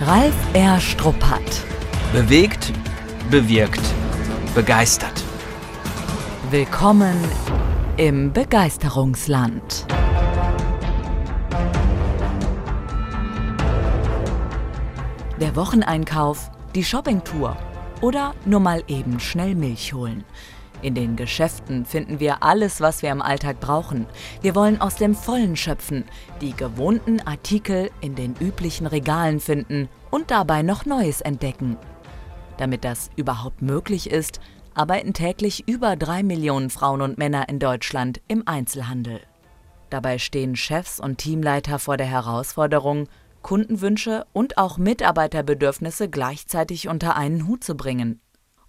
Ralf R. Struppert. Bewegt, bewirkt, begeistert. Willkommen im Begeisterungsland. Der Wocheneinkauf, die Shoppingtour oder nur mal eben schnell Milch holen. In den Geschäften finden wir alles, was wir im Alltag brauchen. Wir wollen aus dem Vollen schöpfen, die gewohnten Artikel in den üblichen Regalen finden und dabei noch Neues entdecken. Damit das überhaupt möglich ist, arbeiten täglich über drei Millionen Frauen und Männer in Deutschland im Einzelhandel. Dabei stehen Chefs und Teamleiter vor der Herausforderung, Kundenwünsche und auch Mitarbeiterbedürfnisse gleichzeitig unter einen Hut zu bringen.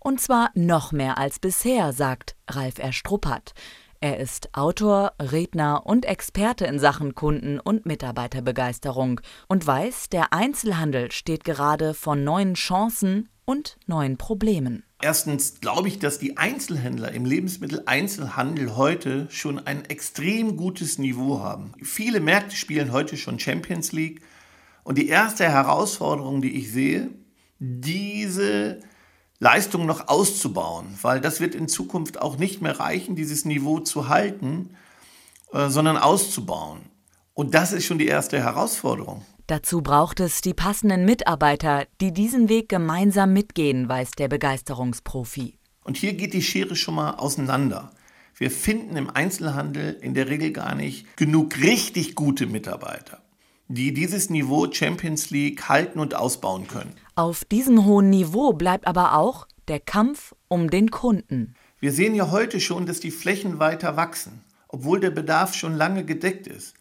Und zwar noch mehr als bisher, sagt Ralf R. Struppert. Er ist Autor, Redner und Experte in Sachen Kunden- und Mitarbeiterbegeisterung und weiß, der Einzelhandel steht gerade vor neuen Chancen und neuen Problemen. Erstens glaube ich, dass die Einzelhändler im Lebensmitteleinzelhandel heute schon ein extrem gutes Niveau haben. Viele Märkte spielen heute schon Champions League und die erste Herausforderung, die ich sehe, diese Leistung noch auszubauen, weil das wird in Zukunft auch nicht mehr reichen, dieses Niveau zu halten, äh, sondern auszubauen. Und das ist schon die erste Herausforderung. Dazu braucht es die passenden Mitarbeiter, die diesen Weg gemeinsam mitgehen, weiß der Begeisterungsprofi. Und hier geht die Schere schon mal auseinander. Wir finden im Einzelhandel in der Regel gar nicht genug richtig gute Mitarbeiter die dieses Niveau Champions League halten und ausbauen können. Auf diesem hohen Niveau bleibt aber auch der Kampf um den Kunden. Wir sehen ja heute schon, dass die Flächen weiter wachsen, obwohl der Bedarf schon lange gedeckt ist.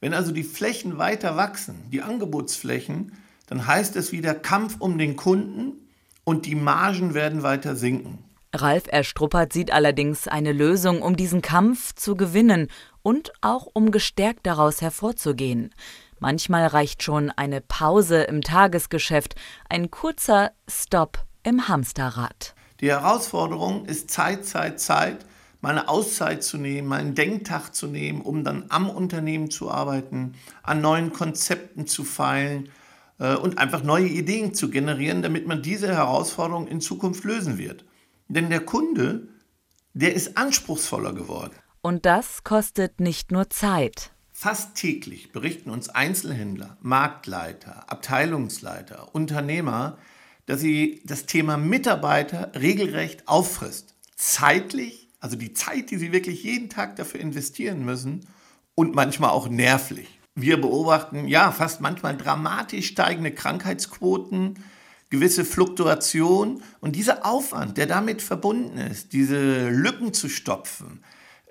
Wenn also die Flächen weiter wachsen, die Angebotsflächen, dann heißt es wieder Kampf um den Kunden und die Margen werden weiter sinken. Ralf Erstruppert sieht allerdings eine Lösung, um diesen Kampf zu gewinnen und auch um gestärkt daraus hervorzugehen. Manchmal reicht schon eine Pause im Tagesgeschäft, ein kurzer Stopp im Hamsterrad. Die Herausforderung ist Zeit, Zeit, Zeit, mal eine Auszeit zu nehmen, mal einen Denktag zu nehmen, um dann am Unternehmen zu arbeiten, an neuen Konzepten zu feilen äh, und einfach neue Ideen zu generieren, damit man diese Herausforderung in Zukunft lösen wird. Denn der Kunde, der ist anspruchsvoller geworden. Und das kostet nicht nur Zeit. Fast täglich berichten uns Einzelhändler, Marktleiter, Abteilungsleiter, Unternehmer, dass sie das Thema Mitarbeiter regelrecht auffrisst. Zeitlich, also die Zeit, die sie wirklich jeden Tag dafür investieren müssen und manchmal auch nervlich. Wir beobachten ja fast manchmal dramatisch steigende Krankheitsquoten, gewisse Fluktuation und dieser Aufwand, der damit verbunden ist, diese Lücken zu stopfen,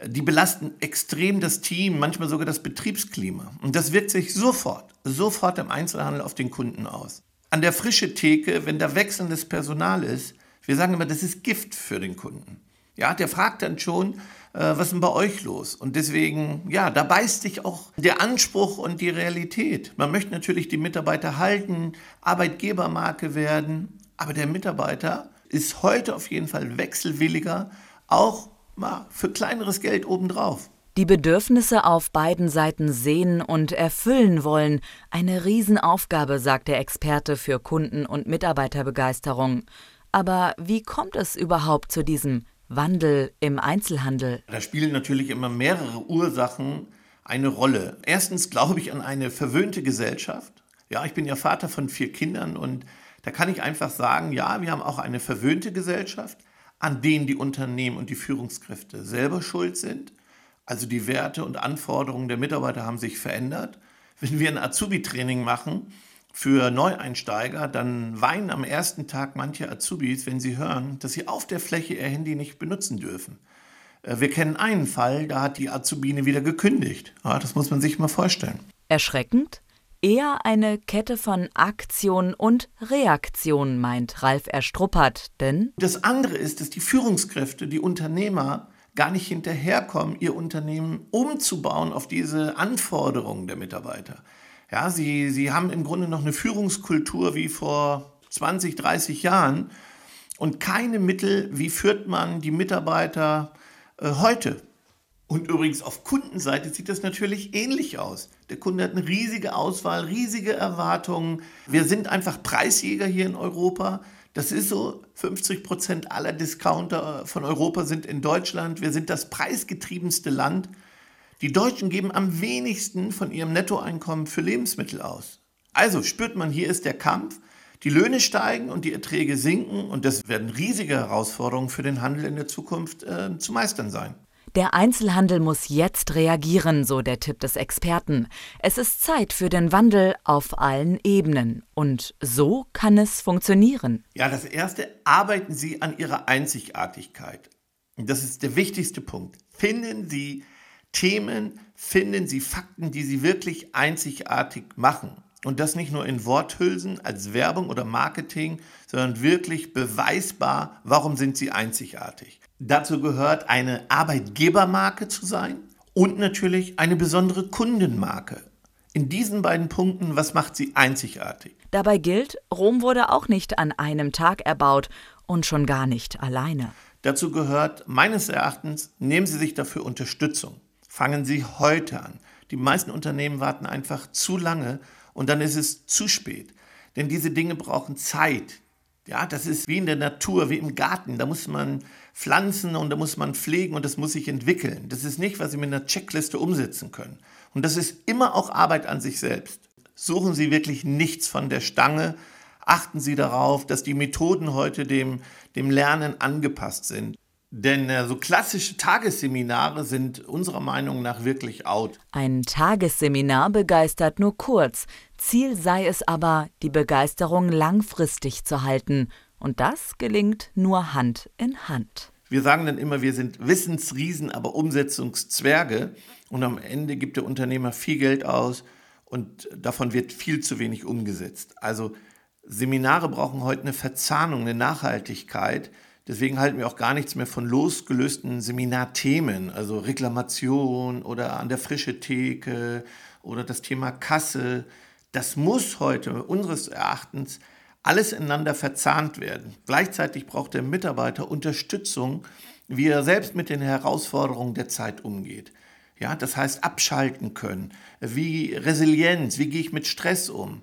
die belasten extrem das Team, manchmal sogar das Betriebsklima. Und das wirkt sich sofort, sofort im Einzelhandel auf den Kunden aus. An der frische Theke, wenn da wechselndes Personal ist, wir sagen immer, das ist Gift für den Kunden. Ja, der fragt dann schon, äh, was ist denn bei euch los? Und deswegen, ja, da beißt sich auch der Anspruch und die Realität. Man möchte natürlich die Mitarbeiter halten, Arbeitgebermarke werden, aber der Mitarbeiter ist heute auf jeden Fall wechselwilliger, auch mal für kleineres Geld obendrauf. Die Bedürfnisse auf beiden Seiten sehen und erfüllen wollen. Eine Riesenaufgabe, sagt der Experte für Kunden- und Mitarbeiterbegeisterung. Aber wie kommt es überhaupt zu diesem Wandel im Einzelhandel? Da spielen natürlich immer mehrere Ursachen eine Rolle. Erstens glaube ich an eine verwöhnte Gesellschaft. Ja, ich bin ja Vater von vier Kindern und da kann ich einfach sagen, ja, wir haben auch eine verwöhnte Gesellschaft an denen die Unternehmen und die Führungskräfte selber schuld sind. Also die Werte und Anforderungen der Mitarbeiter haben sich verändert. Wenn wir ein Azubi-Training machen für Neueinsteiger, dann weinen am ersten Tag manche Azubis, wenn sie hören, dass sie auf der Fläche ihr Handy nicht benutzen dürfen. Äh, wir kennen einen Fall, da hat die Azubine wieder gekündigt. Ja, das muss man sich mal vorstellen. Erschreckend? Eher eine Kette von Aktion und Reaktion, meint Ralf Erstruppert, denn das andere ist, dass die Führungskräfte, die Unternehmer gar nicht hinterherkommen, ihr Unternehmen umzubauen auf diese Anforderungen der Mitarbeiter. Ja, sie, sie haben im Grunde noch eine Führungskultur wie vor 20, 30 Jahren und keine Mittel, wie führt man die Mitarbeiter äh, heute. Und übrigens auf Kundenseite sieht das natürlich ähnlich aus. Der Kunde hat eine riesige Auswahl, riesige Erwartungen. Wir sind einfach Preisjäger hier in Europa. Das ist so, 50 Prozent aller Discounter von Europa sind in Deutschland. Wir sind das preisgetriebenste Land. Die Deutschen geben am wenigsten von ihrem Nettoeinkommen für Lebensmittel aus. Also spürt man, hier ist der Kampf. Die Löhne steigen und die Erträge sinken und das werden riesige Herausforderungen für den Handel in der Zukunft äh, zu meistern sein. Der Einzelhandel muss jetzt reagieren, so der Tipp des Experten. Es ist Zeit für den Wandel auf allen Ebenen. Und so kann es funktionieren. Ja, das Erste, arbeiten Sie an Ihrer Einzigartigkeit. Das ist der wichtigste Punkt. Finden Sie Themen, finden Sie Fakten, die Sie wirklich einzigartig machen. Und das nicht nur in Worthülsen als Werbung oder Marketing, sondern wirklich beweisbar, warum sind sie einzigartig. Dazu gehört eine Arbeitgebermarke zu sein und natürlich eine besondere Kundenmarke. In diesen beiden Punkten, was macht sie einzigartig? Dabei gilt, Rom wurde auch nicht an einem Tag erbaut und schon gar nicht alleine. Dazu gehört meines Erachtens, nehmen Sie sich dafür Unterstützung. Fangen Sie heute an. Die meisten Unternehmen warten einfach zu lange und dann ist es zu spät. Denn diese Dinge brauchen Zeit. Ja, das ist wie in der Natur, wie im Garten. Da muss man pflanzen und da muss man pflegen und das muss sich entwickeln. Das ist nicht, was Sie mit einer Checkliste umsetzen können. Und das ist immer auch Arbeit an sich selbst. Suchen Sie wirklich nichts von der Stange. Achten Sie darauf, dass die Methoden heute dem, dem Lernen angepasst sind. Denn äh, so klassische Tagesseminare sind unserer Meinung nach wirklich out. Ein Tagesseminar begeistert nur kurz. Ziel sei es aber, die Begeisterung langfristig zu halten. Und das gelingt nur Hand in Hand. Wir sagen dann immer, wir sind Wissensriesen, aber Umsetzungszwerge. Und am Ende gibt der Unternehmer viel Geld aus und davon wird viel zu wenig umgesetzt. Also Seminare brauchen heute eine Verzahnung, eine Nachhaltigkeit Deswegen halten wir auch gar nichts mehr von losgelösten Seminarthemen, also Reklamation oder an der frische Theke oder das Thema Kasse. Das muss heute unseres Erachtens alles ineinander verzahnt werden. Gleichzeitig braucht der Mitarbeiter Unterstützung, wie er selbst mit den Herausforderungen der Zeit umgeht. Ja, das heißt abschalten können. Wie Resilienz, wie gehe ich mit Stress um?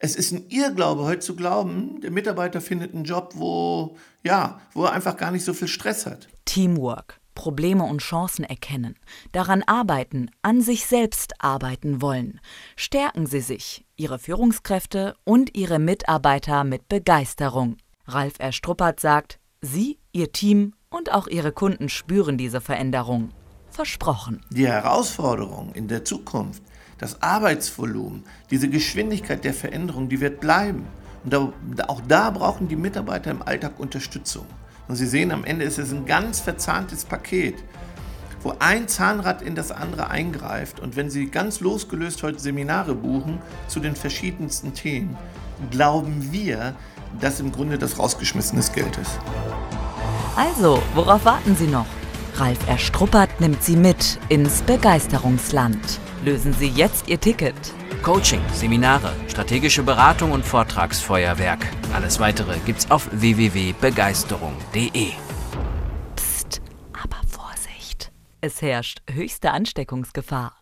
es ist ein Irrglaube heute zu glauben, der Mitarbeiter findet einen Job, wo, ja, wo er einfach gar nicht so viel Stress hat. Teamwork, Probleme und Chancen erkennen, daran arbeiten, an sich selbst arbeiten wollen. Stärken Sie sich, Ihre Führungskräfte und Ihre Mitarbeiter mit Begeisterung. Ralf Erstruppert sagt, Sie, Ihr Team und auch Ihre Kunden spüren diese Veränderung. Versprochen. Die Herausforderung in der Zukunft das Arbeitsvolumen, diese Geschwindigkeit der Veränderung, die wird bleiben. Und auch da brauchen die Mitarbeiter im Alltag Unterstützung. Und Sie sehen, am Ende ist es ein ganz verzahntes Paket, wo ein Zahnrad in das andere eingreift. Und wenn Sie ganz losgelöst heute Seminare buchen zu den verschiedensten Themen, glauben wir, dass im Grunde das rausgeschmissenes Geld ist. Also, worauf warten Sie noch? Ralf Erstruppert nimmt Sie mit ins Begeisterungsland. Lösen Sie jetzt Ihr Ticket. Coaching, Seminare, strategische Beratung und Vortragsfeuerwerk. Alles weitere gibt's auf www.begeisterung.de. Psst, aber Vorsicht. Es herrscht höchste Ansteckungsgefahr.